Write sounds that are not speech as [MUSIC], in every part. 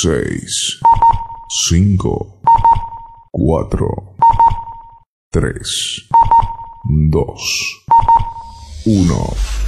6, 5, 4, 3, 2, 1.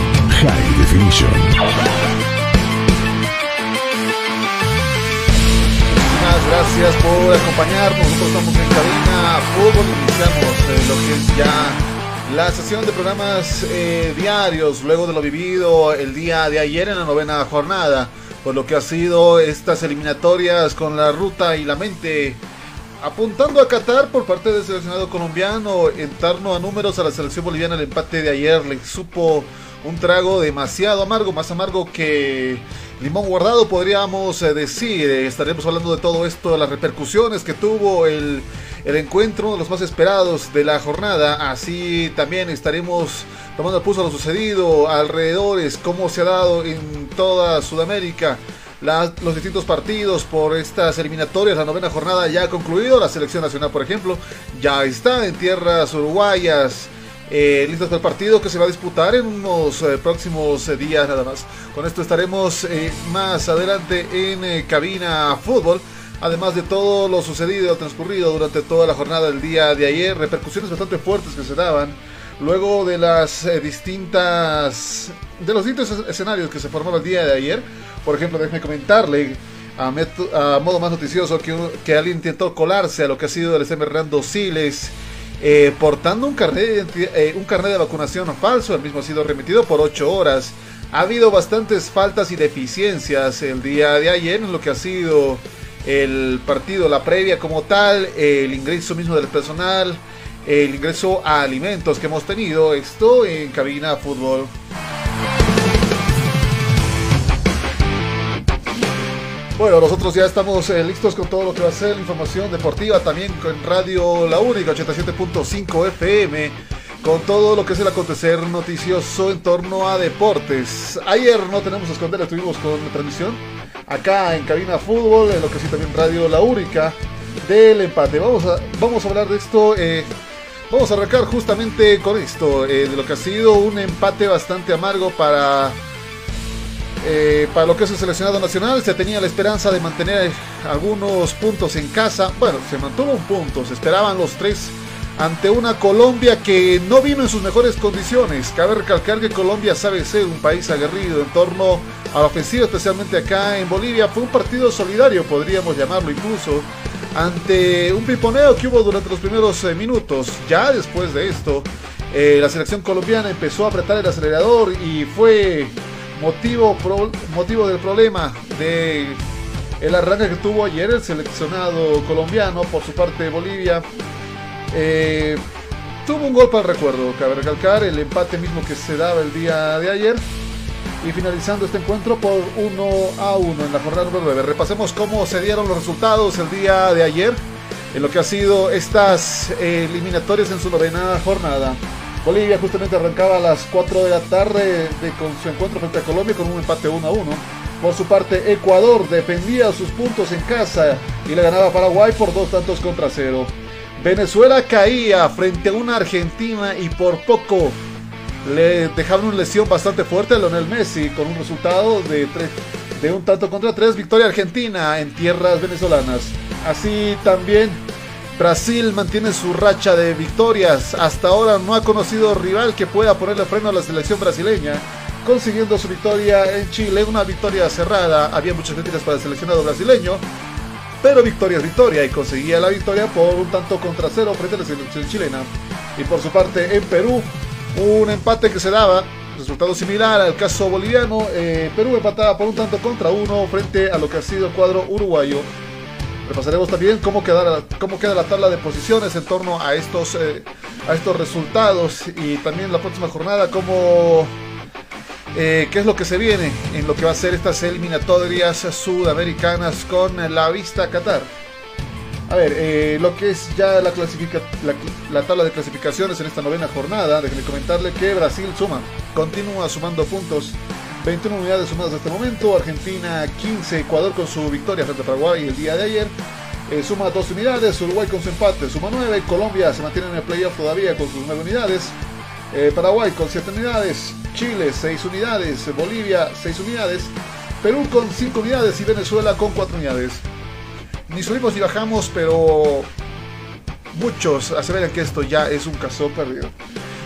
High Definition. Muchas gracias por acompañarnos. Nosotros estamos en Cabina Fútbol. Iniciamos eh, lo que es ya la sesión de programas eh, diarios luego de lo vivido el día de ayer en la novena jornada. Por lo que ha sido estas eliminatorias con la ruta y la mente apuntando a Qatar por parte del seleccionado colombiano en torno a números a la selección boliviana el empate de ayer le supo un trago demasiado amargo, más amargo que limón guardado podríamos eh, decir. Eh, estaremos hablando de todo esto, de las repercusiones que tuvo el, el encuentro, uno de los más esperados de la jornada. Así también estaremos tomando el pulso a lo sucedido, alrededores, cómo se ha dado en toda Sudamérica los distintos partidos por estas eliminatorias. La novena jornada ya ha concluido. La selección nacional, por ejemplo, ya está en tierras uruguayas. Eh, listos para el partido que se va a disputar en unos eh, próximos eh, días nada más. Con esto estaremos eh, más adelante en eh, cabina fútbol. Además de todo lo sucedido, transcurrido durante toda la jornada del día de ayer, repercusiones bastante fuertes que se daban luego de las eh, distintas de los distintos es- escenarios que se formaron el día de ayer. Por ejemplo, déjeme comentarle a, a modo más noticioso que, que alguien intentó colarse a lo que ha sido el SM Hernando Siles eh, portando un carnet, eh, un carnet de vacunación falso. El mismo ha sido remitido por 8 horas. Ha habido bastantes faltas y deficiencias el día de ayer en lo que ha sido el partido, la previa como tal, el ingreso mismo del personal, el ingreso a alimentos que hemos tenido. Esto en cabina fútbol. Bueno, nosotros ya estamos eh, listos con todo lo que va a ser la información deportiva, también con Radio La Única 87.5 FM, con todo lo que es el acontecer noticioso en torno a deportes. Ayer no tenemos a esconder, estuvimos con transmisión acá en Cabina Fútbol, en lo que sí también Radio La Única, del empate. Vamos a, vamos a hablar de esto. eh, Vamos a arrancar justamente con esto, eh, de lo que ha sido un empate bastante amargo para eh, para lo que es el seleccionado nacional se tenía la esperanza de mantener algunos puntos en casa. Bueno, se mantuvo un punto, se esperaban los tres ante una Colombia que no vino en sus mejores condiciones. Cabe recalcar que Colombia sabe ser un país aguerrido en torno a la ofensiva, especialmente acá en Bolivia. Fue un partido solidario, podríamos llamarlo incluso, ante un piponeo que hubo durante los primeros eh, minutos. Ya después de esto, eh, la selección colombiana empezó a apretar el acelerador y fue motivo, pro- motivo del problema de el arranque que tuvo ayer el seleccionado colombiano por su parte Bolivia. Eh, tuvo un gol para el recuerdo, cabe recalcar, el empate mismo que se daba el día de ayer. y finalizando este encuentro por 1 a 1 en la jornada número 9. Repasemos cómo se dieron los resultados el día de ayer en lo que ha sido estas eh, eliminatorias en su novena jornada. Bolivia justamente arrancaba a las 4 de la tarde de, con su encuentro frente a Colombia con un empate 1 a 1. Por su parte, Ecuador defendía sus puntos en casa y le ganaba Paraguay por dos tantos contra cero. Venezuela caía frente a una Argentina y por poco le dejaron una lesión bastante fuerte a Lionel Messi con un resultado de, de un tanto contra tres, victoria argentina en tierras venezolanas. Así también Brasil mantiene su racha de victorias. Hasta ahora no ha conocido rival que pueda ponerle freno a la selección brasileña, consiguiendo su victoria en Chile, una victoria cerrada. Había muchas críticas para el seleccionado brasileño, pero victoria es victoria y conseguía la victoria por un tanto contra cero frente a la selección chilena. Y por su parte en Perú, un empate que se daba, resultado similar al caso boliviano. Eh, Perú empataba por un tanto contra uno frente a lo que ha sido el cuadro uruguayo. Repasaremos también cómo cómo queda la tabla de posiciones en torno a estos, eh, a estos resultados y también la próxima jornada, cómo, eh, qué es lo que se viene en lo que va a ser estas eliminatorias sudamericanas con la vista a Qatar. A ver, eh, lo que es ya la, la, tabla de clasificaciones en esta novena jornada, déjenme comentarle que Brasil suma, continúa sumando puntos, 21 unidades sumadas hasta el momento, Argentina 15, Ecuador con su victoria frente a Paraguay el día de ayer, eh, suma 2 unidades, Uruguay con su empate suma 9, Colombia se mantiene en el playoff todavía con sus 9 unidades, eh, Paraguay con 7 unidades, Chile 6 unidades, Bolivia 6 unidades, Perú con 5 unidades y Venezuela con 4 unidades. Ni subimos ni bajamos, pero muchos aseveran que esto ya es un caso perdido.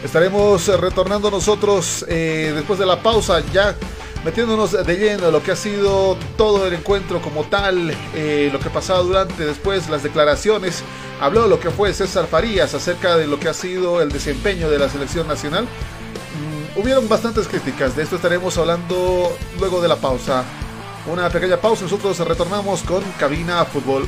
Estaremos eh, retornando nosotros eh, después de la pausa, ya metiéndonos de lleno en lo que ha sido todo el encuentro como tal, eh, lo que ha pasado durante, después las declaraciones. Habló lo que fue César Farías acerca de lo que ha sido el desempeño de la selección nacional. Mm, hubieron bastantes críticas, de esto estaremos hablando luego de la pausa. Una pequeña pausa, nosotros retornamos con Cabina Fútbol.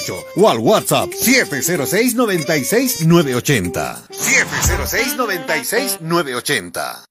o al WhatsApp 706 96 980. 706 96 980.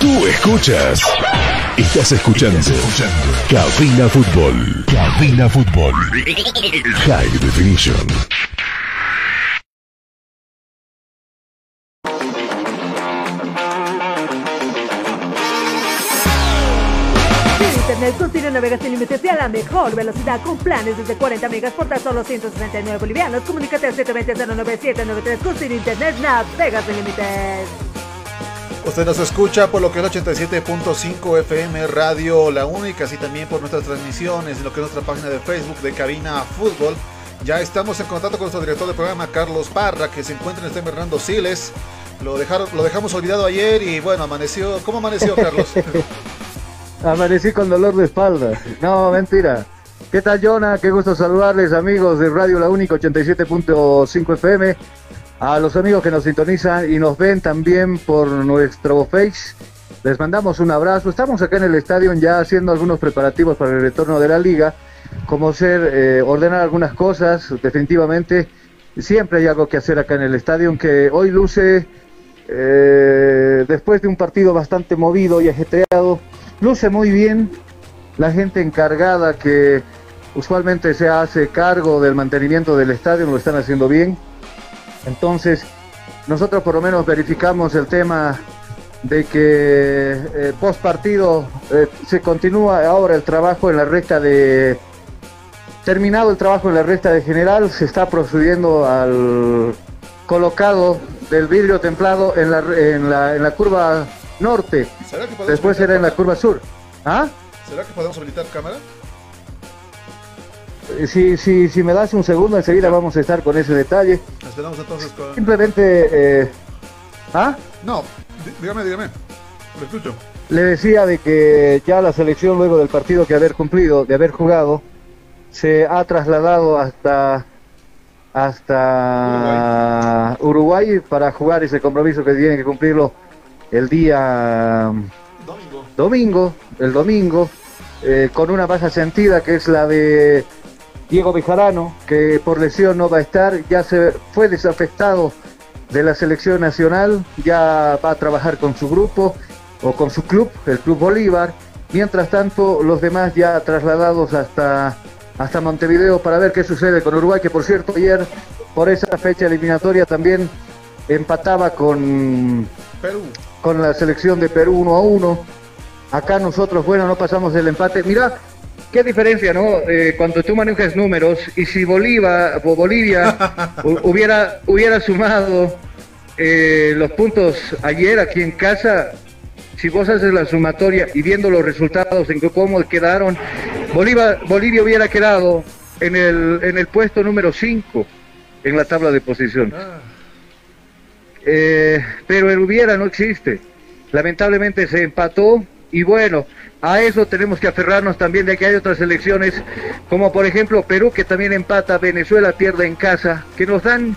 Tú escuchas. Estás escuchando. Cabina Fútbol. Cabina Fútbol. High Definition. Internet con Sirio navegas sin límites y a la mejor velocidad con planes desde 40 megas por tan solo 169 bolivianos. Comunícate al 720-09793 con Sirio Internet navegas sin límites. Usted nos escucha por lo que es 87.5 FM Radio La Única, así también por nuestras transmisiones en lo que es nuestra página de Facebook de Cabina Fútbol. Ya estamos en contacto con nuestro director del programa, Carlos Parra, que se encuentra en este Bernardo Siles. Lo, dejaron, lo dejamos olvidado ayer y bueno, amaneció. ¿Cómo amaneció, Carlos? [LAUGHS] Amanecí con dolor de espalda. No, mentira. ¿Qué tal, Jonah? Qué gusto saludarles, amigos de Radio La Única 87.5 FM. A los amigos que nos sintonizan y nos ven también por nuestro Face, les mandamos un abrazo. Estamos acá en el estadio ya haciendo algunos preparativos para el retorno de la liga, como ser eh, ordenar algunas cosas, definitivamente. Siempre hay algo que hacer acá en el estadio, aunque hoy luce, eh, después de un partido bastante movido y ajetreado, luce muy bien. La gente encargada que usualmente se hace cargo del mantenimiento del estadio lo están haciendo bien. Entonces, nosotros por lo menos verificamos el tema de que eh, post partido eh, se continúa ahora el trabajo en la recta de terminado el trabajo en la recta de general se está procediendo al colocado del vidrio templado en la, en la, en la curva norte ¿Será después era en la curva sur ¿ah? ¿Será que podemos habilitar cámara? Eh, Si, si, si me das un segundo enseguida vamos a estar con ese detalle Esperamos entonces con... simplemente eh, ¿ah? No, dí- dígame, dígame. Lo escucho. Le decía de que ya la selección luego del partido que haber cumplido, de haber jugado, se ha trasladado hasta hasta Uruguay, para jugar ese compromiso que tienen que cumplirlo el día Domingo. domingo, el domingo, eh, con una baja sentida que es la de Diego Bejarano, que por lesión no va a estar, ya se fue desafectado de la selección nacional, ya va a trabajar con su grupo o con su club, el Club Bolívar. Mientras tanto, los demás ya trasladados hasta, hasta Montevideo para ver qué sucede con Uruguay, que por cierto ayer por esa fecha eliminatoria también empataba con, Perú. con la selección de Perú 1 a 1. Acá nosotros, bueno, no pasamos el empate. Mira, qué diferencia, ¿no? Eh, cuando tú manejas números y si Bolivia [LAUGHS] hu- hubiera, hubiera sumado eh, los puntos ayer aquí en casa, si vos haces la sumatoria y viendo los resultados en cómo quedaron, Bolivia, Bolivia hubiera quedado en el, en el puesto número 5 en la tabla de posición. Eh, pero el hubiera no existe. Lamentablemente se empató y bueno, a eso tenemos que aferrarnos también de que hay otras elecciones, como por ejemplo Perú que también empata, Venezuela pierde en casa, que nos dan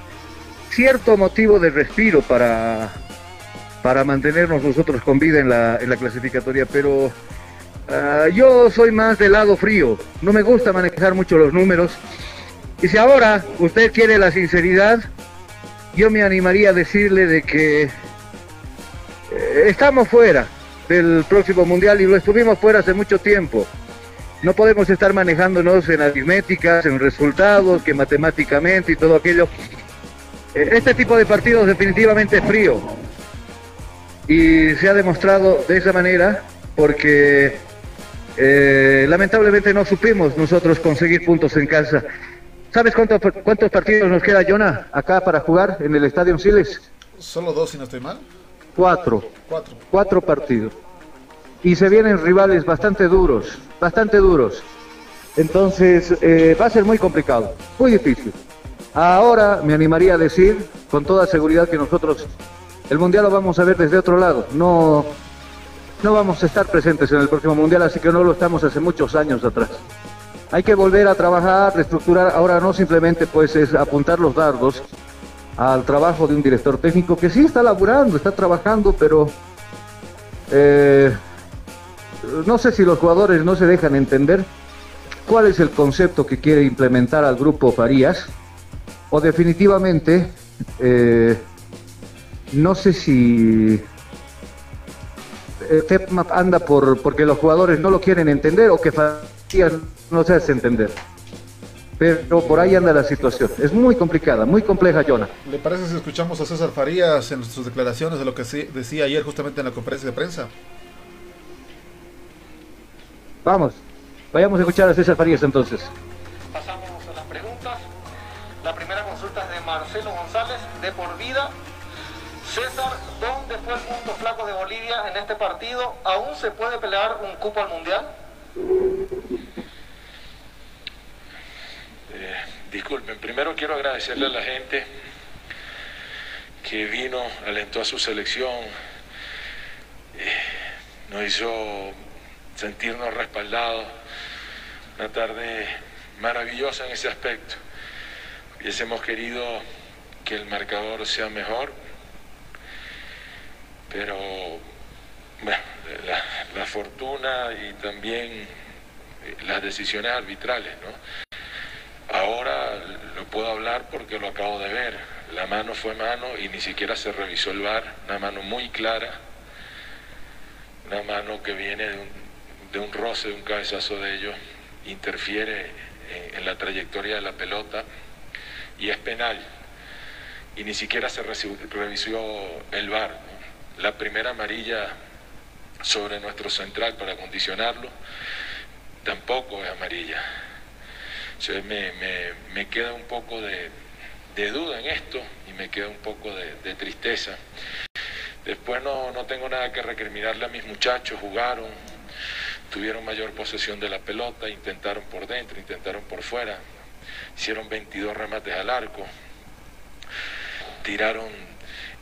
cierto motivo de respiro para, para mantenernos nosotros con vida en la, en la clasificatoria, pero ah, yo soy más del lado frío, no me gusta manejar mucho los números. Y si ahora usted quiere la sinceridad, yo me animaría a decirle de que eh, estamos fuera del próximo mundial y lo estuvimos fuera hace mucho tiempo. No podemos estar manejándonos en aritméticas, en resultados, que matemáticamente y todo aquello. Eh, Este tipo de partidos definitivamente es frío y se ha demostrado de esa manera porque eh, lamentablemente no supimos nosotros conseguir puntos en casa. ¿Sabes cuántos, cuántos partidos nos queda, Jonah, acá para jugar en el Estadio Siles? Solo dos, si no estoy mal. Cuatro. Cuatro. Partidos. Y se vienen rivales bastante duros, bastante duros. Entonces eh, va a ser muy complicado, muy difícil. Ahora me animaría a decir con toda seguridad que nosotros el Mundial lo vamos a ver desde otro lado. No, no vamos a estar presentes en el próximo Mundial, así que no lo estamos hace muchos años atrás. Hay que volver a trabajar, reestructurar. Ahora no simplemente pues es apuntar los dardos al trabajo de un director técnico que sí está laburando, está trabajando, pero eh, no sé si los jugadores no se dejan entender cuál es el concepto que quiere implementar al grupo Farías, o definitivamente eh, no sé si el tema anda por porque los jugadores no lo quieren entender o que Farías no se hace entender. Pero por ahí anda la situación. Es muy complicada, muy compleja, Jonah. ¿Le parece si escuchamos a César Farías en sus declaraciones de lo que decía ayer justamente en la conferencia de prensa? Vamos, vayamos a escuchar a César Farías entonces. Pasamos a las preguntas. La primera consulta es de Marcelo González, de por vida. César, ¿dónde fue el punto flaco de Bolivia en este partido? ¿Aún se puede pelear un cupo al Mundial? Eh, disculpen, primero quiero agradecerle a la gente que vino, alentó a su selección, eh, nos hizo sentirnos respaldados. Una tarde maravillosa en ese aspecto. Hubiésemos querido que el marcador sea mejor, pero bueno, la, fortuna y también las decisiones arbitrales, ¿no? Ahora lo puedo hablar porque lo acabo de ver. La mano fue mano y ni siquiera se revisó el VAR. Una mano muy clara. Una mano que viene de un, roce, de un cabezazo de ellos. Interfiere en, en la trayectoria de la pelota y es penal. Y ni siquiera se revisó el. ¿no? La primera amarilla sobre nuestro central para condicionarlo tampoco es amarilla. Entonces me, queda un poco de, duda en esto y me queda un poco de, tristeza. Después no, no tengo nada que recriminarle a mis muchachos, jugaron, tuvieron mayor posesión de la pelota, intentaron por dentro, intentaron por fuera, hicieron 22 remates al arco, tiraron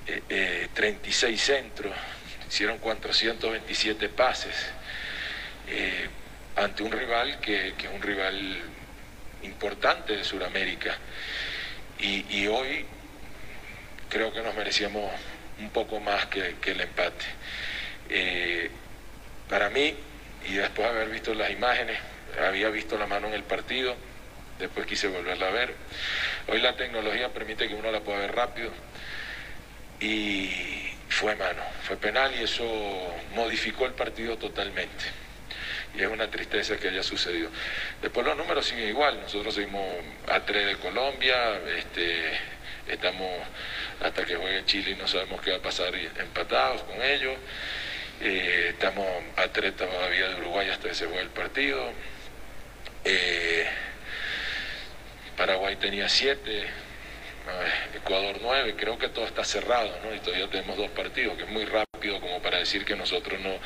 eh, eh, 36 centros, hicieron 427 pases eh, ante un rival que es un rival importante de Sudamérica. Y, hoy creo que nos merecíamos un poco más que, que el empate. Eh, para mí, y después de haber visto las imágenes, había visto la mano en el partido, después quise volverla a ver. Hoy la tecnología permite que uno la pueda ver rápido y fue mano, fue penal y eso modificó el partido totalmente. Y es una tristeza que haya sucedido. Después los números siguen igual, nosotros seguimos a 3 de Colombia, este, estamos hasta que juegue Chile y no sabemos qué va a pasar empatados con ellos. Eh, estamos a 3 todavía de Uruguay hasta que se juegue el partido. Eh, Paraguay tenía 7, Ecuador 9, creo que todo está cerrado, ¿no? Y todavía tenemos dos partidos, que es muy rápido como para decir que nosotros no,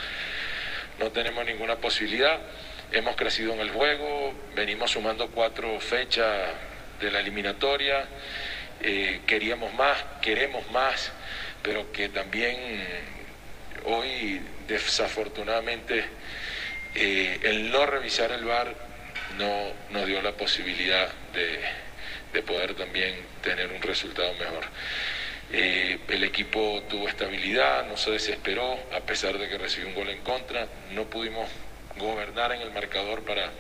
no tenemos ninguna posibilidad. Hemos crecido en el juego, venimos sumando cuatro fechas de la eliminatoria, eh, queríamos más, queremos más, pero que también hoy desafortunadamente eh, el no revisar el VAR no nos dio la posibilidad de, de poder también tener un resultado mejor. Eh, el equipo tuvo estabilidad, no se desesperó, a pesar de que recibió un gol en contra. No pudimos gobernar en el marcador para,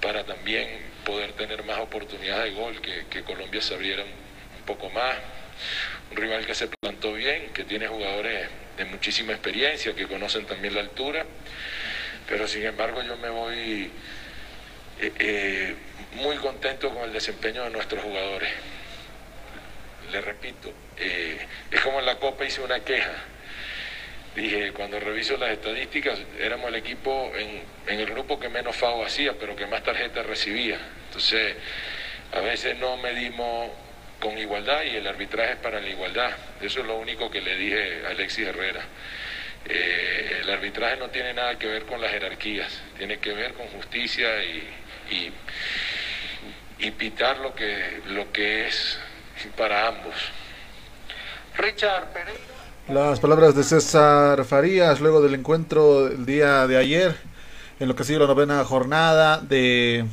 para también poder tener más oportunidades de gol, que, Colombia se abriera un, un poco más. Un rival que se plantó bien, que tiene jugadores de muchísima experiencia, que conocen también la altura. Pero sin embargo yo me voy eh, eh, muy contento con el desempeño de nuestros jugadores. Le repito, es como en la Copa hice una queja. Dije, cuando reviso las estadísticas, éramos el equipo en, el grupo que menos FAO hacía, pero que más tarjetas recibía. Entonces, a veces no medimos con igualdad y el arbitraje es para la igualdad. Eso es lo único que le dije a Alexis Herrera. Eh, el arbitraje no tiene nada que ver con las jerarquías, tiene que ver con justicia y, pitar lo que es para ambos. Richard Pereira. Las palabras de César Farías luego del encuentro el día de ayer en lo que ha sido la novena jornada de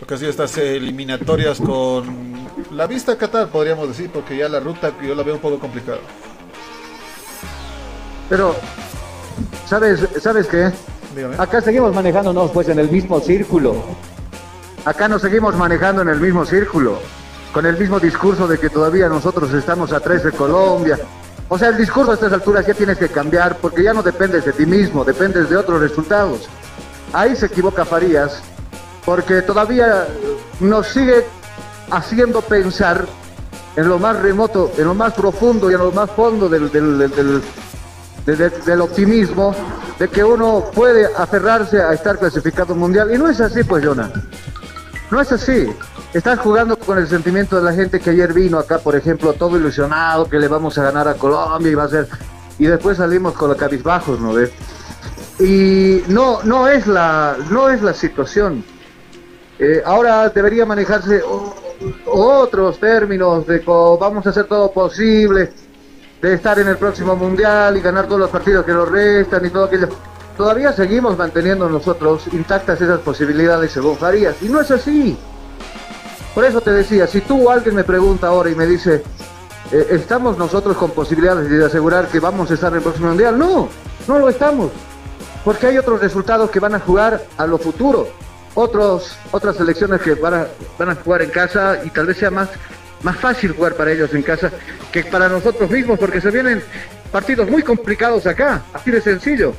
lo que ha sido estas eliminatorias con la vista a Qatar, podríamos decir, porque ya la ruta yo la veo un poco complicada. Pero, ¿sabes, ¿sabes qué? Dígame. Acá seguimos manejándonos pues en el mismo círculo. Acá nos seguimos manejando en el mismo círculo. Con el mismo discurso de que todavía nosotros estamos a tres de Colombia. O sea, el discurso a estas alturas ya tienes que cambiar porque ya no dependes de ti mismo, dependes de otros resultados. Ahí se equivoca Farías porque todavía nos sigue haciendo pensar en lo más remoto, en lo más profundo y en lo más fondo del, del, del, del- de- de- del optimismo de que uno puede aferrarse a estar clasificado mundial. Y no es así, pues, Jonah. No es así. Estás jugando con el sentimiento de la gente que ayer vino acá, por ejemplo, todo ilusionado, que le vamos a ganar a Colombia y va a ser... Y después salimos con los cabizbajos, ¿no ves? Y no, no es la, no es la situación. Eh, ahora debería manejarse otros términos de co- vamos a hacer todo posible, de estar en el próximo mundial y ganar todos los partidos que nos restan y todo aquello. Todavía seguimos manteniendo nosotros intactas esas posibilidades según Farías. Y no es así. Por eso te decía, si tú alguien me pregunta ahora y me dice, eh, ¿estamos nosotros con posibilidades de asegurar que vamos a estar en el próximo mundial? No, no lo estamos. Porque hay otros resultados que van a jugar a lo futuro. Otros, otras selecciones que van a, van a jugar en casa y tal vez sea más, más fácil jugar para ellos en casa que para nosotros mismos, porque se vienen partidos muy complicados acá, así de sencillo.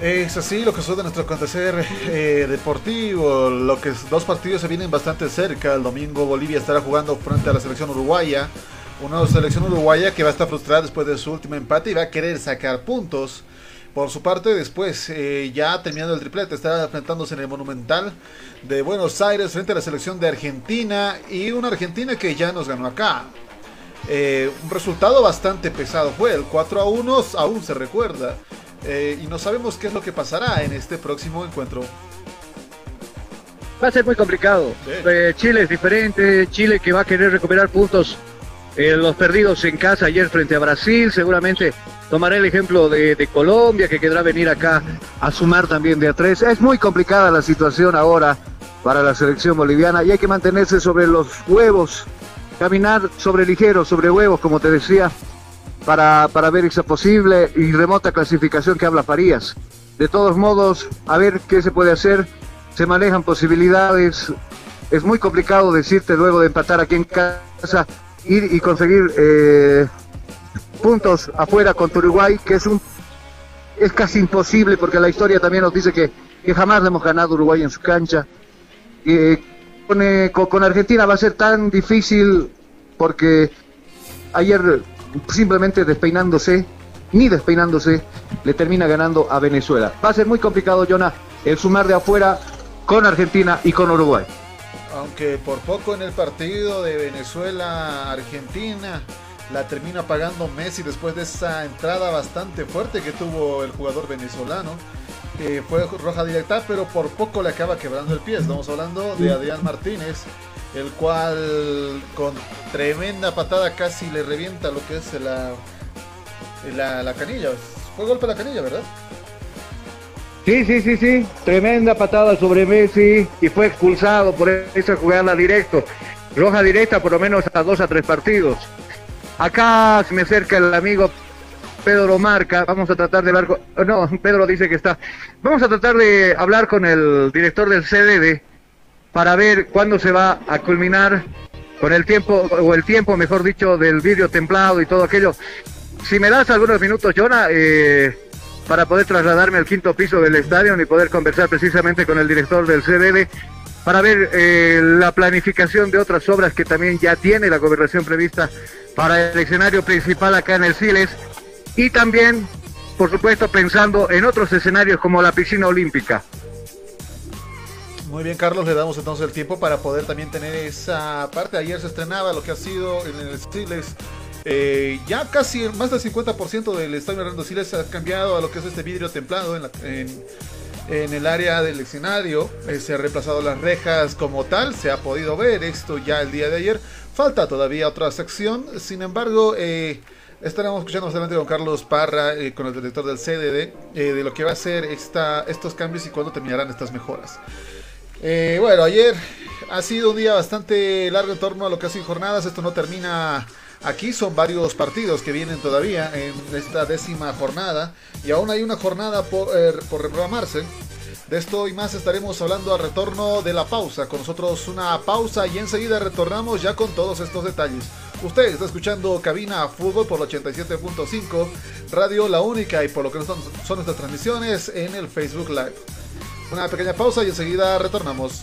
Es así lo que sucede en nuestro acontecer eh, deportivo. Lo que dos partidos se vienen bastante cerca. El domingo Bolivia estará jugando frente a la selección uruguaya. Una selección uruguaya que va a estar frustrada después de su último empate y va a querer sacar puntos. Por su parte, después, eh, ya terminando el triplete, estará enfrentándose en el Monumental de Buenos Aires frente a la selección de Argentina y una Argentina que ya nos ganó acá. Eh, un resultado bastante pesado fue el 4 a 1, aún se recuerda. Eh, y no sabemos qué es lo que pasará en este próximo encuentro. Va a ser muy complicado. Eh, Chile es diferente, Chile que va a querer recuperar puntos eh, los perdidos en casa ayer frente a Brasil, seguramente tomaré el ejemplo de, de Colombia que querrá venir acá a sumar también de a tres. Es muy complicada la situación ahora para la selección boliviana y hay que mantenerse sobre los huevos, caminar sobre ligeros, sobre huevos, como te decía, para, para ver esa posible y remota clasificación que habla Farías. De todos modos, a ver qué se puede hacer. Se manejan posibilidades. Es muy complicado decirte luego de empatar aquí en casa, ir y conseguir eh, puntos afuera contra Uruguay, que es un es casi imposible porque la historia también nos dice que, que jamás hemos ganado Uruguay en su cancha. Eh, eh, con- con Argentina va a ser tan difícil porque ayer simplemente despeinándose, ni despeinándose, le termina ganando a Venezuela. Va a ser muy complicado, Jonah, el sumar de afuera con Argentina y con Uruguay. Aunque por poco en el partido de Venezuela-Argentina la termina pagando Messi después de esa entrada bastante fuerte que tuvo el jugador venezolano. Eh, fue roja directa, pero por poco le acaba quebrando el pie. Estamos hablando de Adrián Martínez, el cual con tremenda patada casi le revienta lo que es la, la, la canilla. Fue golpe la canilla, ¿verdad? Sí, sí, sí, sí. Tremenda patada sobre Messi y fue expulsado por esa jugada directo. Roja directa por lo menos a dos a tres partidos. Acá se me acerca el amigo Pedro Marca. Vamos a tratar de hablar con... No, Pedro dice que está. Vamos a tratar de hablar con el director del CDD para ver cuándo se va a culminar con el tiempo, o el tiempo, mejor dicho, del vídeo templado y todo aquello. Si me das algunos minutos, Jonah, eh, para poder trasladarme al quinto piso del estadio y poder conversar precisamente con el director del CDD para ver eh, la planificación de otras obras que también ya tiene la gobernación prevista para el escenario principal acá en el Siles y también, por supuesto, pensando en otros escenarios como la piscina olímpica. Muy bien, Carlos, le damos entonces el tiempo para poder también tener esa parte. Ayer se estrenaba lo que ha sido en el Siles. Eh, ya casi más del 50% del estadio Hernando Siles ha cambiado a lo que es este vidrio templado en, el área del escenario. Eh, se ha reemplazado las rejas como tal, se ha podido ver esto ya el día de ayer. Falta todavía otra sección, sin embargo, eh, estaremos escuchando más con Carlos Parra, eh, con el director del CDD, de lo que va a ser esta, estos cambios y cuándo terminarán estas mejoras. Eh, bueno, ayer ha sido un día bastante largo en torno a lo que ha sido jornadas. Esto no termina aquí, son varios partidos que vienen todavía en esta décima jornada. Y aún hay una jornada por, eh, reprogramarse. De esto y más estaremos hablando al retorno de la pausa. Con nosotros una pausa y enseguida retornamos ya con todos estos detalles. Usted está escuchando Cabina Fútbol por el 87.5, Radio La Única y por lo que son, son nuestras transmisiones en el Facebook Live. Una pequeña pausa y enseguida retornamos.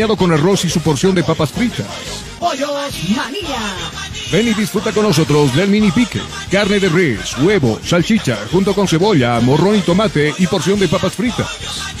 con arroz y su porción de papas fritas. Pollos María, Ven y disfruta con nosotros del mini pique. Carne de res, huevo, salchicha, junto con cebolla, morrón y tomate y porción de papas fritas.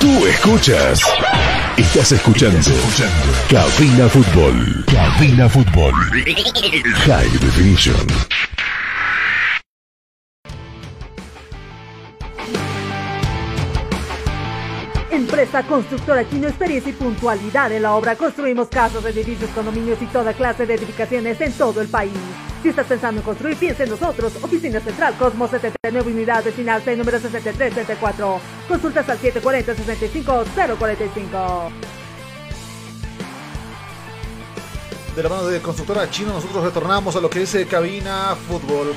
Tú escuchas. Estás escuchando. Cabina Fútbol. Cabina Fútbol. High Definition. Empresa Constructora Chino, experiencia y puntualidad en la obra. Construimos casas, edificios, condominios y toda clase de edificaciones en todo el país. Si estás pensando en construir, piensa en nosotros. Oficina Central Cosmo 79 Unidad Vecinal C número 6334. Consultas al 740-65-045. De la mano de Constructora Chino, nosotros retornamos a lo que es Cabina Fútbol.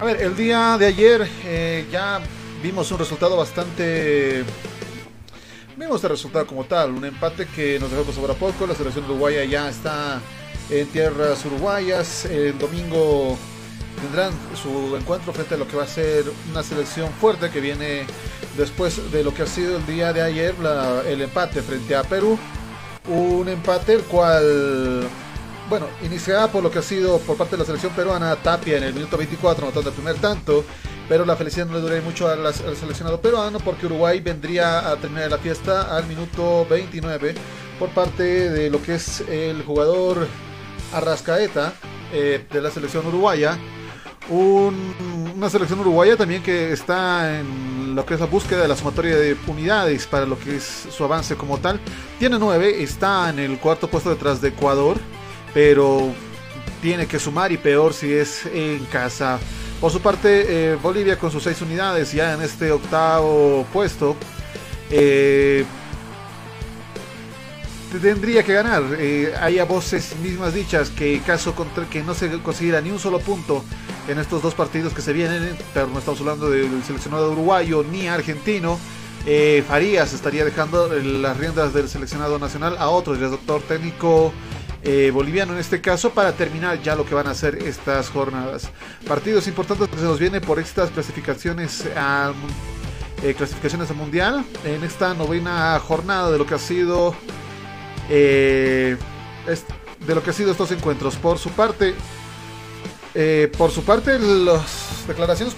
A ver, el día de ayer eh, ya vimos un resultado bastante... Vimos el resultado como tal, un empate que nos dejó sabor a poco. La selección uruguaya ya está en tierras uruguayas. El domingo tendrán su encuentro frente a lo que va a ser una selección fuerte que viene después de lo que ha sido el día de ayer, la- el empate frente a Perú. Un empate el cual, bueno, iniciada por lo que ha sido por parte de la selección peruana, Tapia en el minuto 24 anotando el primer tanto, pero la felicidad no le duró mucho al, seleccionado peruano porque Uruguay vendría a terminar la fiesta al minuto 29 por parte de lo que es el jugador Arrascaeta eh, de la selección uruguaya. Un- una selección uruguaya también que está en lo que es la búsqueda de la sumatoria de unidades para lo que es su avance como tal. Tiene nueve, está en el cuarto puesto detrás de Ecuador, pero tiene que sumar y peor si es en casa. Por su parte, eh, Bolivia con sus seis unidades ya en este octavo puesto. Eh, tendría que ganar. Eh, hay a voces mismas dichas que caso contra, que no se consiguiera ni un solo punto en estos dos partidos que se vienen, pero no estamos hablando del seleccionado uruguayo ni argentino. Farías estaría dejando las riendas del seleccionado nacional a otro director técnico eh, boliviano en este caso para terminar ya lo que van a ser estas jornadas. Partidos importantes que se nos viene por estas clasificaciones a eh, clasificaciones al mundial en esta novena jornada de lo que ha sido eh, de lo que ha sido estos encuentros. Por su parte, por su parte, las declaraciones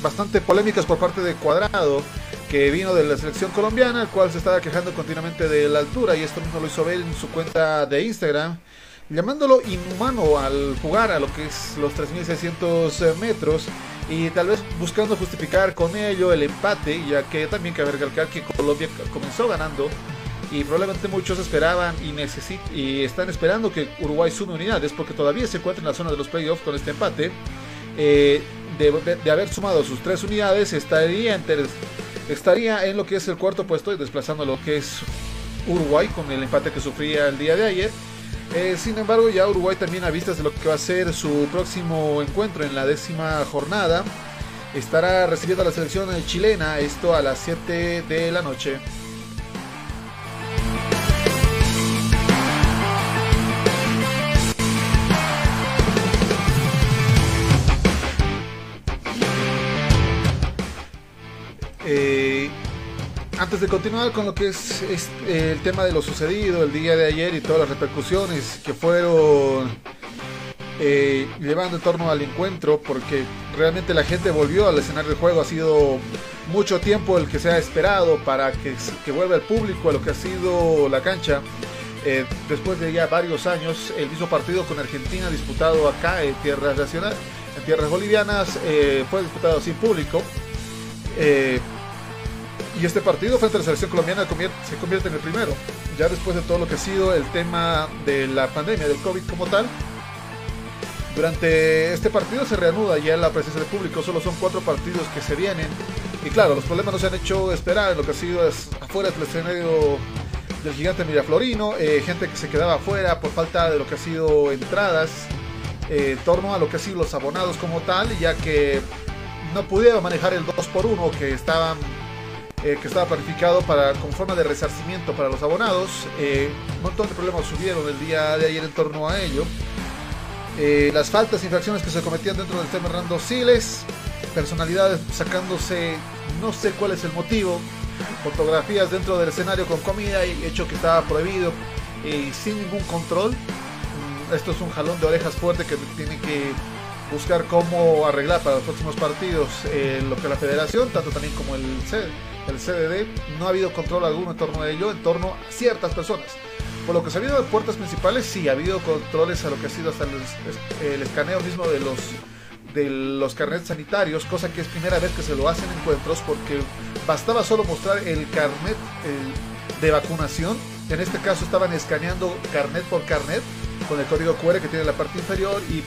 bastante polémicas por parte de Cuadrado, que vino de la selección colombiana, el cual se estaba quejando continuamente de la altura, y esto mismo lo hizo él en su cuenta de Instagram, llamándolo inhumano al jugar a lo que es los 3.600 metros, y tal vez buscando justificar con ello el empate, ya que también cabe recalcar que Colombia comenzó ganando y probablemente muchos esperaban y, y están esperando que Uruguay sume unidades porque todavía se encuentra en la zona de los playoffs con este empate. Eh, de, haber sumado sus tres unidades estaría, estaría en lo que es el cuarto puesto y desplazando lo que es Uruguay con el empate que sufría el día de ayer. Eh, sin embargo, ya Uruguay también a vistas de lo que va a ser su próximo encuentro en la décima jornada, estará recibiendo a la selección chilena, esto a las 7 de la noche. Eh, antes de continuar con lo que es, eh, el tema de lo sucedido el día de ayer y todas las repercusiones que fueron eh, llevando en torno al encuentro, porque realmente la gente volvió al escenario del juego, ha sido mucho tiempo el que se ha esperado para que, que vuelva el público a lo que ha sido la cancha. después de ya varios años, el mismo partido con Argentina disputado acá en tierras nacionales, en tierras bolivianas, fue disputado sin público. Y este partido frente a la selección colombiana se convierte en el primero. Ya después de todo lo que ha sido el tema de la pandemia, del COVID como tal. Durante este partido se reanuda ya la presencia del público. Solo son cuatro partidos que se vienen. Y claro, los problemas no se han hecho esperar. Lo que ha sido es afuera del escenario del gigante Miraflorino. Eh, gente que se quedaba afuera por falta de lo que ha sido entradas. Eh, en torno a lo que ha sido los abonados como tal. Ya que no pudieron manejar el 2 por 1 que estaban eh, que estaba planificado para, como forma de resarcimiento para los abonados. Eh, un montón de problemas subieron el día de ayer en torno a ello. Eh, las faltas e infracciones que se cometían dentro del tema Rando Siles, personalidades sacándose, no sé cuál es el motivo, fotografías dentro del escenario con comida y hecho que estaba prohibido y sin ningún control. Mm, esto es un jalón de orejas fuerte que tiene que buscar cómo arreglar para los próximos partidos lo que la federación, tanto también como el CED el CDD, no ha habido control alguno en torno a ello, en torno a ciertas personas. Por lo que se ha habido de puertas principales, sí ha habido controles a lo que ha sido hasta el, escaneo mismo de los de los carnets sanitarios, cosa que es primera vez que se lo hacen encuentros porque bastaba solo mostrar el carnet de vacunación. En este caso estaban escaneando carnet por carnet con el código QR que tiene la parte inferior y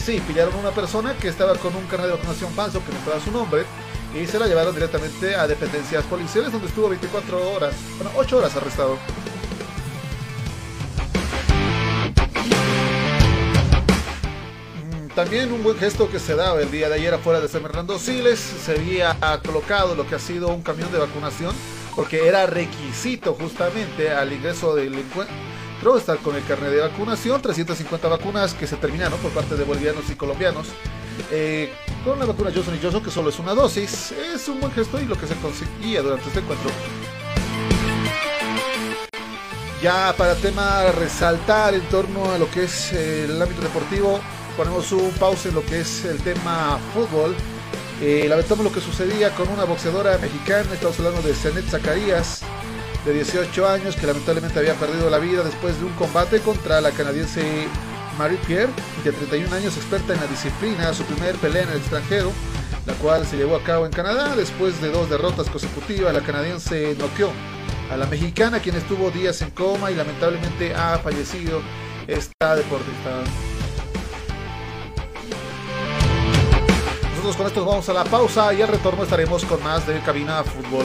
sí, pillaron a una persona que estaba con un carnet de vacunación falso que no estaba su nombre y se la llevaron directamente a dependencias policiales donde estuvo 24 horas, bueno, 8 horas arrestado. Mm, también un buen gesto que se daba el día de ayer afuera de San Fernando Siles, se había colocado lo que ha sido un camión de vacunación, porque era requisito justamente al ingreso del encuentro estar con el carnet de vacunación, 350 vacunas que se terminaron por parte de bolivianos y colombianos. Eh, con la vacuna Johnson Johnson, que solo es una dosis, es un buen gesto y lo que se conseguía durante este encuentro. Ya para tema resaltar en torno a lo que es el ámbito deportivo, ponemos un pausa en lo que es el tema fútbol. Eh, lamentamos lo que sucedía con una boxeadora mexicana, estamos hablando de Zenet Zacarías, de 18 años, que lamentablemente había perdido la vida después de un combate contra la canadiense Marie Pierre, de 31 años, experta en la disciplina, su primer pelea en el extranjero, la cual se llevó a cabo en Canadá. Después de dos derrotas consecutivas, la canadiense noqueó a la mexicana, quien estuvo días en coma y lamentablemente ha fallecido esta deportista. Nosotros con esto vamos a la pausa y al retorno estaremos con más de Cabina Fútbol.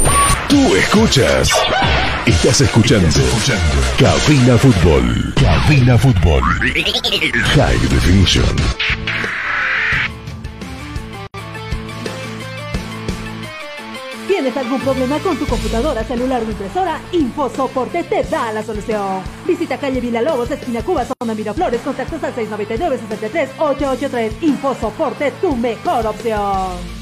Tú escuchas. Estás escuchando. Cabina Fútbol. Cabina Fútbol. High Definition. ¿Tienes algún problema con tu computadora, celular o impresora? InfoSoporte te da la solución. Visita calle Villalobos, esquina Cuba, zona Miraflores, contactos al 699-63-883. InfoSoporte, tu mejor opción.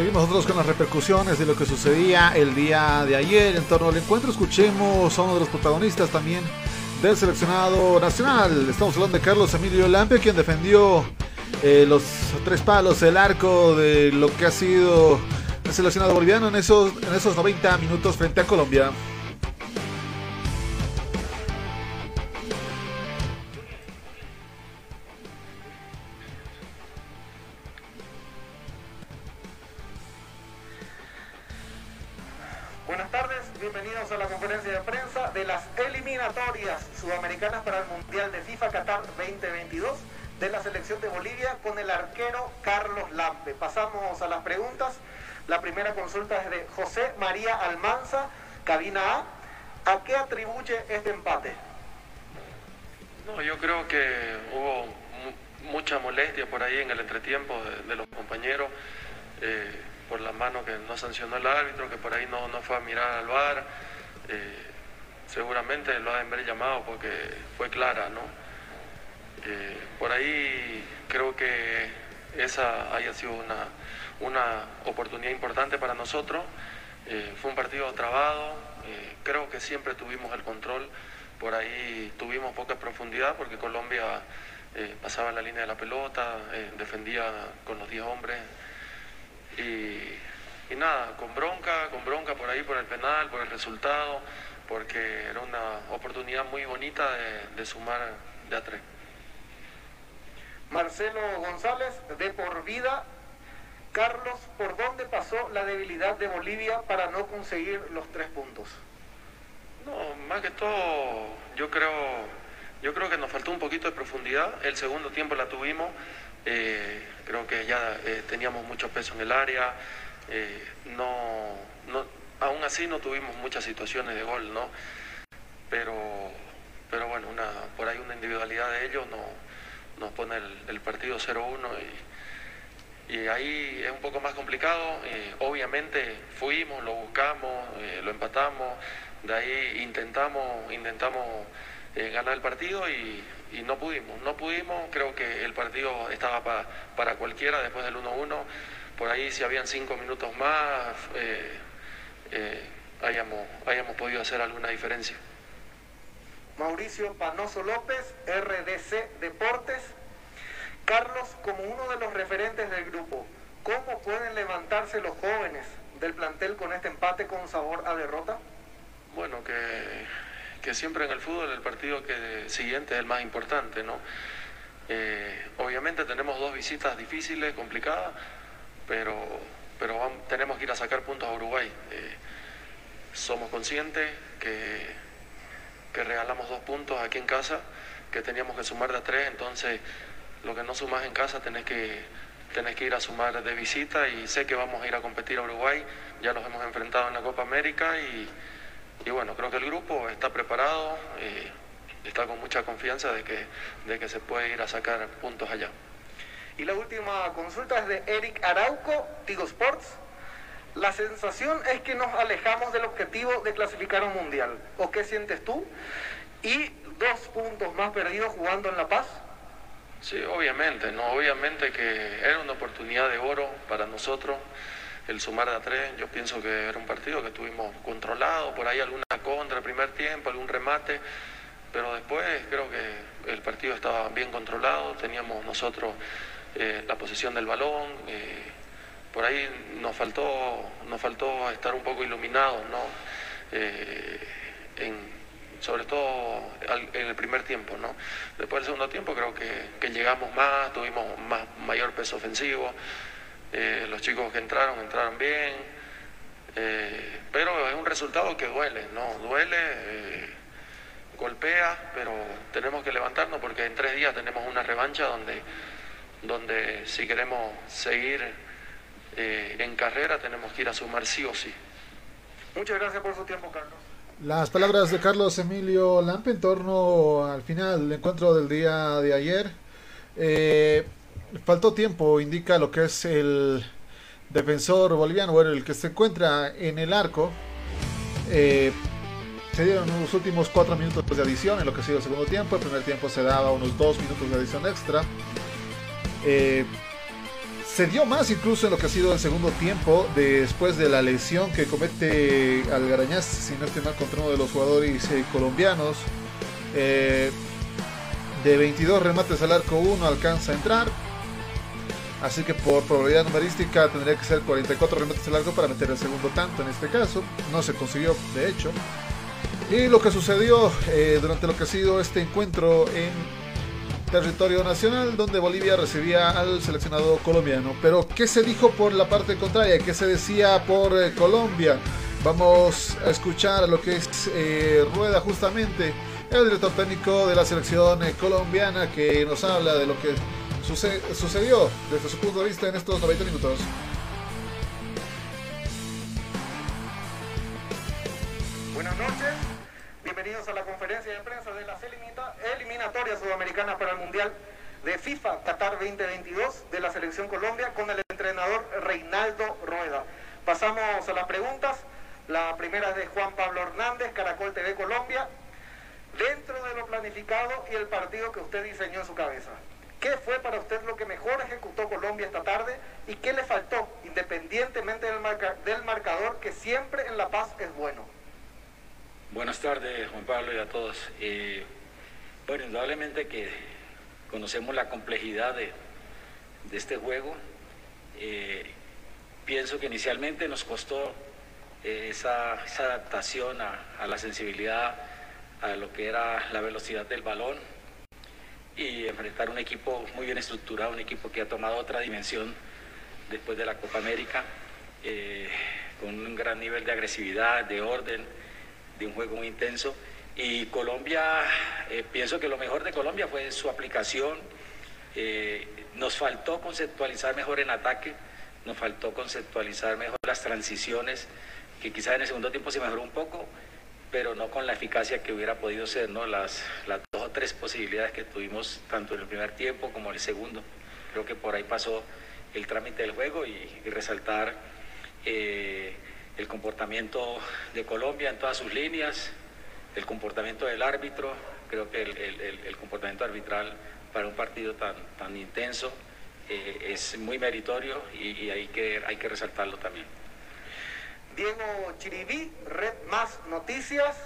Seguimos nosotros con las repercusiones de lo que sucedía el día de ayer en torno al encuentro. Escuchemos a uno de los protagonistas también del seleccionado nacional. Estamos hablando de Carlos Emilio Lampe, quien defendió eh, los tres palos, el arco de lo que ha sido el seleccionado boliviano en esos, en esos 90 minutos frente a Colombia. Sudamericanas para el Mundial de FIFA Qatar 2022 de la selección de Bolivia con el arquero Carlos Lampe. Pasamos a las preguntas. La primera consulta es de José María Almanza, cabina A. ¿A qué atribuye este empate? No, yo creo que hubo mu- mucha molestia por ahí en el entretiempo de, de los compañeros eh, por la mano que no sancionó el árbitro, que por ahí no, no fue a mirar al bar. Seguramente lo han haber llamado porque fue clara, ¿no? Eh, por ahí creo que esa haya sido una, una oportunidad importante para nosotros. Eh, fue un partido trabado, eh, creo que siempre tuvimos el control, por ahí tuvimos poca profundidad porque Colombia pasaba la línea de la pelota, defendía con los 10 hombres y nada, con bronca, con bronca por ahí por el penal, por el resultado, porque era una oportunidad muy bonita de, de sumar de a tres. Marcelo González, de por vida. Carlos, ¿por dónde pasó la debilidad de Bolivia para no conseguir los tres puntos? No, más que todo, yo creo, yo creo que nos faltó un poquito de profundidad. El segundo tiempo la tuvimos. eh, creo que ya eh, teníamos mucho peso en el área. eh, no, no, aún así no tuvimos muchas situaciones de gol, ¿no? Pero, pero bueno, por ahí una individualidad de ellos no, nos pone el, partido 0-1 y, ahí es un poco más complicado. eh, obviamente fuimos, lo buscamos, eh, lo empatamos, de ahí intentamos, intentamos eh, ganar el partido y, no pudimos. No pudimos, creo que el partido estaba pa- para cualquiera después del 1-1. Por ahí si habían cinco minutos más, eh, hayamos, hayamos podido hacer alguna diferencia. Mauricio Panoso López, RDC Deportes. Carlos, como uno de los referentes del grupo, ¿cómo pueden levantarse los jóvenes del plantel con este empate con sabor a derrota? Bueno, que, que siempre en el fútbol el partido que siguiente es el más importante, ¿no? Eh, obviamente tenemos dos visitas difíciles, complicadas, pero, pero vam- tenemos que ir a sacar puntos a Uruguay. Eh, somos conscientes que, que regalamos dos puntos aquí en casa, que teníamos que sumar de tres, entonces lo que no sumas en casa tenés que, tenés que ir a sumar de visita y sé que vamos a ir a competir a Uruguay, ya los hemos enfrentado en la Copa América y, y bueno, creo que el grupo está preparado, eh, está con mucha confianza de que, de que se puede ir a sacar puntos allá. Y la última consulta es de Eric Arauco, Tigo Sports. La sensación es que nos alejamos del objetivo de clasificar un mundial. ¿O qué sientes tú? Y dos puntos más perdidos jugando en La Paz. Sí, obviamente, no, obviamente que era una oportunidad de oro para nosotros el sumar de a tres. Yo pienso que era un partido que tuvimos controlado, por ahí alguna contra el primer tiempo, algún remate, pero después creo que el partido estaba bien controlado, teníamos nosotros eh, la posesión del balón, eh, por ahí nos faltó, nos faltó estar un poco iluminados, ¿no? Eh, sobre todo en el primer tiempo, ¿no? Después del segundo tiempo creo que, que llegamos más, tuvimos más, mayor peso ofensivo, los chicos que entraron, entraron bien, pero es un resultado que duele, ¿no? Duele, golpea, pero tenemos que levantarnos porque en tres días tenemos una revancha donde, donde si queremos seguir eh, en carrera tenemos que ir a sumar sí o sí. Muchas gracias por su tiempo, Carlos. Las palabras de Carlos Emilio Lampe en torno al final del encuentro del día de ayer. Eh, faltó tiempo, indica lo que es el defensor boliviano, bueno, el que se encuentra en el arco. Eh, se dieron los últimos cuatro minutos de adición en lo que ha sido el segundo tiempo. El primer tiempo se daba unos dos minutos de adición extra. Eh, se dio más incluso en lo que ha sido el segundo tiempo, después de la lesión que comete Algarañaz, si no estoy mal, contra uno de los jugadores eh, colombianos. Eh, de 22 remates al arco, uno alcanza a entrar. Así que por probabilidad numerística tendría que ser 44 remates al arco para meter el segundo tanto en este caso. No se consiguió, de hecho. Y lo que sucedió durante lo que ha sido este encuentro en territorio nacional, donde Bolivia recibía al seleccionado colombiano. Pero, ¿qué se dijo por la parte contraria? ¿Qué se decía por eh, Colombia? Vamos a escuchar lo que es eh, Rueda justamente, el director técnico de la selección colombiana, que nos habla de lo que sucedió desde su punto de vista en estos 90 minutos. Buenas noches, bienvenidos a la conferencia de prensa eliminatorias sudamericanas para el Mundial de FIFA Qatar 2022 de la Selección Colombia con el entrenador Reinaldo Rueda. Pasamos a las preguntas. La primera es de Juan Pablo Hernández, Caracol TV Colombia. Dentro de lo planificado y el partido que usted diseñó en su cabeza, ¿qué fue para usted lo que mejor ejecutó Colombia esta tarde y qué le faltó, independientemente del, del marcador, que siempre en La Paz es bueno? Buenas tardes, Juan Pablo, y a todos. Eh, bueno, indudablemente que conocemos la complejidad de, este juego. Eh, pienso que inicialmente nos costó eh, esa, adaptación a, la sensibilidad, a lo que era la velocidad del balón y enfrentar un equipo muy bien estructurado, un equipo que ha tomado otra dimensión después de la Copa América, con un gran nivel de agresividad, de orden de un juego muy intenso. Y Colombia, eh, pienso que lo mejor de Colombia fue su aplicación. Eh, nos faltó conceptualizar mejor en ataque, nos faltó conceptualizar mejor las transiciones, que quizás en el segundo tiempo se mejoró un poco, pero no con la eficacia que hubiera podido ser, ¿no? Las, las dos o tres posibilidades que tuvimos tanto en el primer tiempo como en el segundo. Creo que por ahí pasó el trámite del juego y, resaltar eh, el comportamiento de Colombia en todas sus líneas, el comportamiento del árbitro, creo que el, comportamiento arbitral para un partido tan, tan intenso eh, es muy meritorio y, hay, que, hay que resaltarlo también. Diego Chiribí, Red Más Noticias.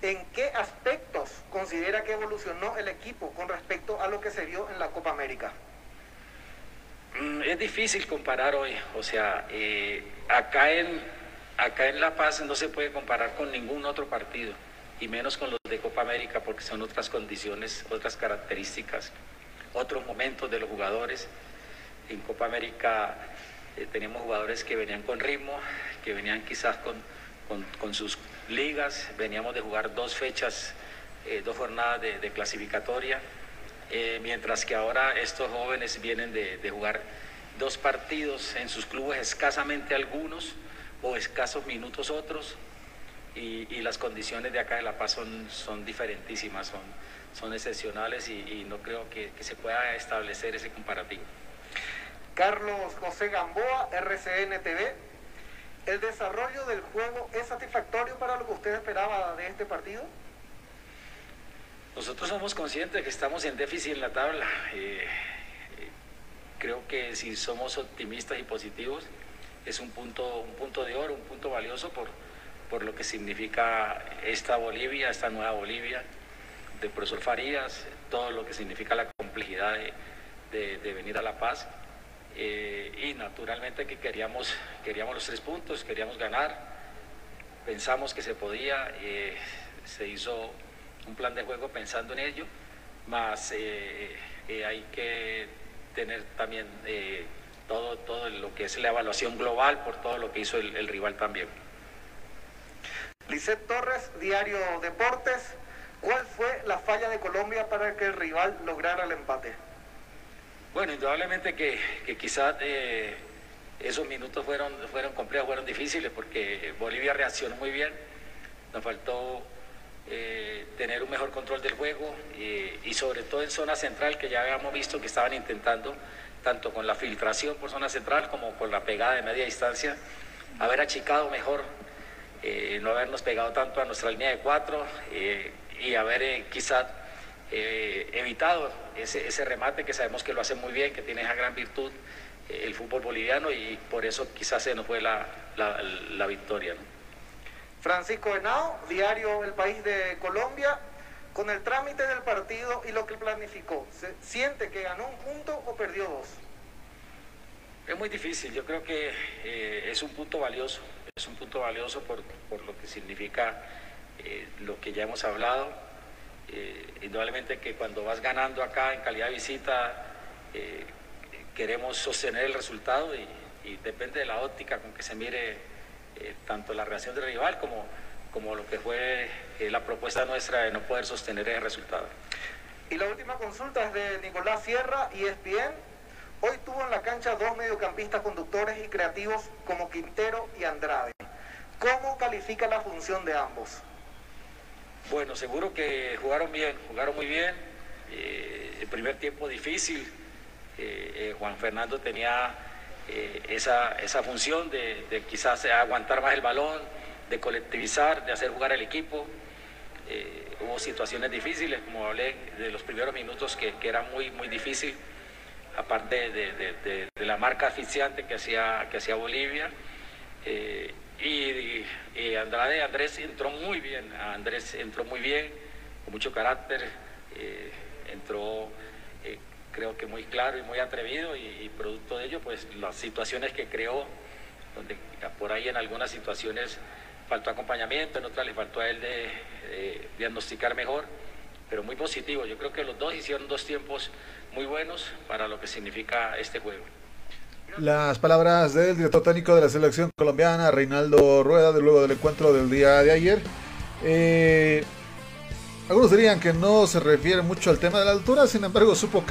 ¿En qué aspectos considera que evolucionó el equipo con respecto a lo que se vio en la Copa América? Mm, es difícil comparar hoy, o sea, eh, acá en Acá en La Paz no se puede comparar con ningún otro partido, y menos con los de Copa América, porque son otras condiciones, otras características, otros momentos de los jugadores. En Copa América eh, teníamos jugadores que venían con ritmo, que venían quizás con, sus ligas, veníamos de jugar dos fechas, eh, dos jornadas de, clasificatoria, eh, mientras que ahora estos jóvenes vienen de, de jugar dos partidos en sus clubes, escasamente algunos, o escasos minutos otros y, las condiciones de acá de La Paz son, son diferentísimas, son, son excepcionales y, no creo que, se pueda establecer ese comparativo. Carlos José Gamboa, RCN TV. ¿El desarrollo del juego es satisfactorio para lo que usted esperaba de este partido? Nosotros somos conscientes de que estamos en déficit en la tabla. Eh, eh, creo que si somos optimistas y positivos, es un punto, un punto de oro, un punto valioso por, por lo que significa esta Bolivia, esta nueva Bolivia, del profesor Farías, todo lo que significa la complejidad de, venir a La Paz. Eh, y naturalmente que queríamos, queríamos los tres puntos, queríamos ganar, pensamos que se podía, eh, se hizo un plan de juego pensando en ello, más eh, hay que tener también todo, todo lo que es la evaluación global por todo lo que hizo el, rival también. Lisset Torres, Diario Deportes. ¿Cuál fue la falla de Colombia para que el rival lograra el empate? Bueno, indudablemente que, que quizás eh, esos minutos fueron, fueron complejos, fueron difíciles porque Bolivia reaccionó muy bien. Nos faltó eh, tener un mejor control del juego eh, y sobre todo en zona central que ya habíamos visto que estaban intentando tanto con la filtración por zona central como con la pegada de media distancia, haber achicado mejor, eh, no habernos pegado tanto a nuestra línea de cuatro eh, y haber eh, quizás evitado ese, remate que sabemos que lo hace muy bien, que tiene esa gran virtud el fútbol boliviano y por eso quizás se nos fue la, la, la victoria. ¿no? Francisco Henao, diario El País de Colombia, con el trámite del partido y lo que planificó, ¿se ¿siente que ganó un punto o perdió dos? Es muy difícil, yo creo que eh, es un punto valioso, es un punto valioso por, por lo que significa eh, lo que ya hemos hablado. Eh, indudablemente que cuando vas ganando acá en calidad de visita, eh, queremos sostener el resultado y, depende de la óptica con que se mire eh, tanto la reacción del rival como, como lo que fue la propuesta nuestra de no poder sostener el resultado. Y la última consulta es de Nicolás Sierra y ESPN. Hoy tuvo en la cancha dos mediocampistas conductores y creativos como Quintero y Andrade. ¿Cómo califica la función de ambos? Bueno, seguro que jugaron bien, jugaron muy bien. Eh, el primer tiempo difícil. Eh, eh, Juan Fernando tenía esa, esa, función de, quizás aguantar más el balón, de colectivizar, de hacer jugar al equipo. Hubo situaciones difíciles, como hablé de los primeros minutos, que, que era muy, muy difícil, aparte de, de, la marca asfixiante que hacía, que hacía Bolivia. Eh, y, Andrade, Andrés entró muy bien, Andrés entró muy bien, con mucho carácter, eh, entró eh, creo que muy claro y muy atrevido y, producto de ello pues las situaciones que creó, donde por ahí en algunas situaciones faltó acompañamiento, en otras le faltó a él de diagnosticar mejor, pero muy positivo, yo creo que los dos hicieron dos tiempos muy buenos para lo que significa este juego. Las palabras del director técnico de la selección colombiana, Reinaldo Rueda, de luego del encuentro del día de ayer. Eh, algunos dirían que no se refiere mucho al tema de la altura, sin embargo supo,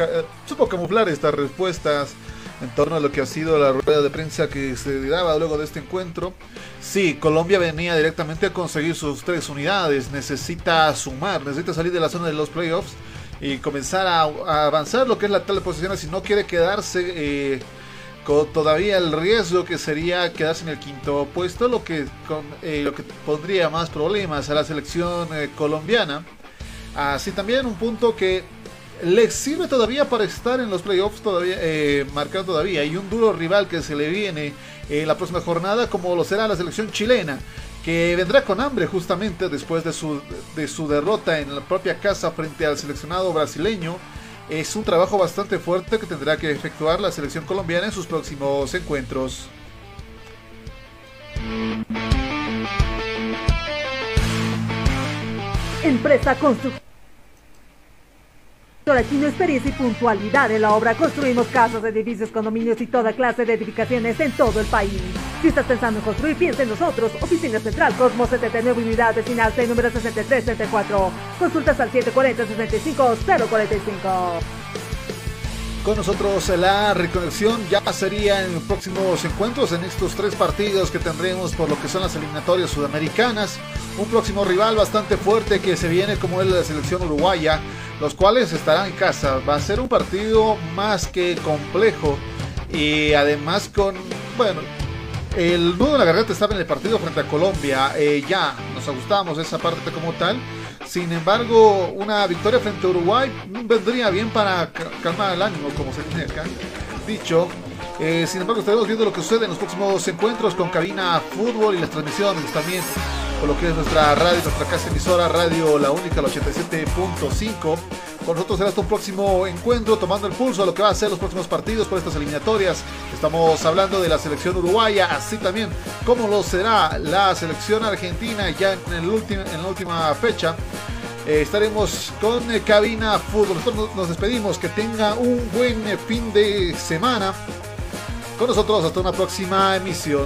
supo camuflar estas respuestas en torno a lo que ha sido la rueda de prensa que se daba luego de este encuentro. Sí, Colombia venía directamente a conseguir sus tres unidades, necesita sumar, necesita salir de la zona de los playoffs y comenzar a, avanzar lo que es la tabla de posiciones si no quiere quedarse... Eh, con todavía el riesgo que sería quedarse en el quinto puesto, lo que, con, eh, lo que pondría más problemas a la selección eh, colombiana. Así también un punto que le sirve todavía para estar en los playoffs, todavía eh, marcado todavía. Y un duro rival que se le viene en la próxima jornada, como lo será la selección chilena, que vendrá con hambre justamente después de su, de su derrota en la propia casa frente al seleccionado brasileño es un trabajo bastante fuerte que tendrá que efectuar la selección colombiana en sus próximos encuentros. Empresa Constructora Chino experiencia y puntualidad en la obra. Construimos casas, edificios, condominios y toda clase de edificaciones en todo el país. Si estás pensando en construir, piensa en nosotros. Oficina Central Cosmos 79 Unidad Vecinal C número 6334. Consultas al 740-65-045. Con nosotros la reconexión ya sería en próximos encuentros, en estos tres partidos que tendremos por lo que son las eliminatorias sudamericanas. Un próximo rival bastante fuerte que se viene como es la selección uruguaya, los cuales estarán en casa. Va a ser un partido más que complejo y además con, bueno, el nudo de la garganta estaba en el partido frente a Colombia. Eh, ya nos gustamos esa parte como tal. Sin embargo, una victoria frente a Uruguay vendría bien para calmar el ánimo, como se tiene acá dicho. Eh, sin embargo, estaremos viendo lo que sucede en los próximos encuentros con Cabina Fútbol y las transmisiones también con lo que es nuestra radio, nuestra casa emisora, Radio La Única, la 87.5. Con nosotros será un próximo encuentro, tomando el pulso a lo que va a ser los próximos partidos por estas eliminatorias. Estamos hablando de la selección uruguaya, así también como lo será la selección argentina ya en, el último, en la última fecha. Eh, estaremos con eh, Cabina Fútbol. Nosotros nos despedimos, que tenga un buen fin de semana. Con nosotros hasta una próxima emisión.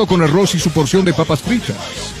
con arroz y su porción de papas fritas.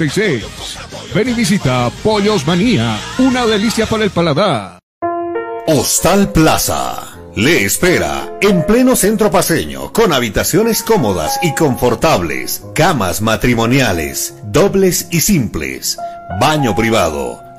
752-81-646. Ven y visita Pollos Manía. Una delicia para el paladar. Hostal Plaza. Le espera en pleno centro paseño, con habitaciones cómodas y confortables, camas matrimoniales, dobles y simples, baño privado,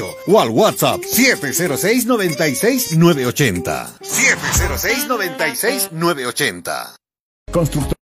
o al WhatsApp 706 96 980. 706 96 980. Constructor